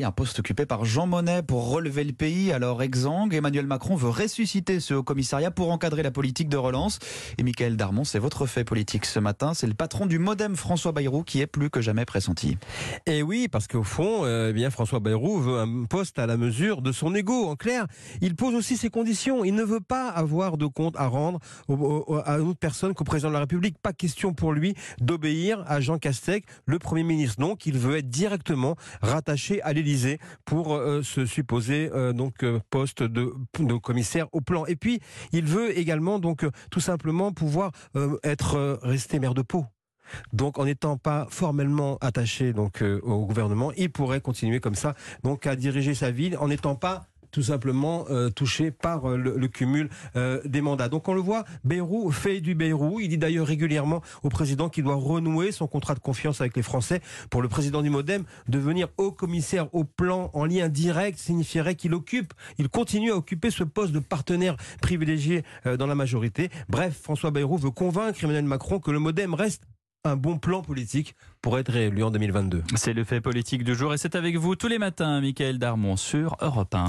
Un poste occupé par Jean Monnet pour relever le pays, alors exsangue. Emmanuel Macron veut ressusciter ce haut commissariat pour encadrer la politique de relance. Et Michael Darmon, c'est votre fait politique ce matin. C'est le patron du Modem, François Bayrou, qui est plus que jamais pressenti. Et oui, parce qu'au fond, euh, eh bien François Bayrou veut un poste à la mesure de son ego. En clair, il pose aussi ses conditions. Il ne veut pas avoir de compte à rendre à une autre personne qu'au président de la République. Pas question pour lui d'obéir à Jean Castex, le Premier ministre. Donc, il veut être directement rattaché à pour euh, ce supposé euh, donc euh, poste de, de, commissaire au plan. Et puis il veut également donc tout simplement pouvoir être resté maire de Pau. Donc, en n'étant pas formellement attaché donc au gouvernement, il pourrait continuer comme ça, donc à diriger sa ville, en n'étant pas tout simplement euh, touché par euh, le, cumul euh, des mandats. Donc on le voit, Bayrou fait du Bayrou. Il dit d'ailleurs régulièrement au président qu'il doit renouer son contrat de confiance avec les Français. Pour le président du Modem, devenir haut commissaire au plan en lien direct signifierait qu'il occupe, il continue à occuper ce poste de partenaire privilégié dans la majorité. Bref, François Bayrou veut convaincre Emmanuel Macron que le Modem reste un bon plan politique pour être réélu en 2022. C'est le fait politique du jour et c'est avec vous tous les matins, Michael Darmon sur Europe 1.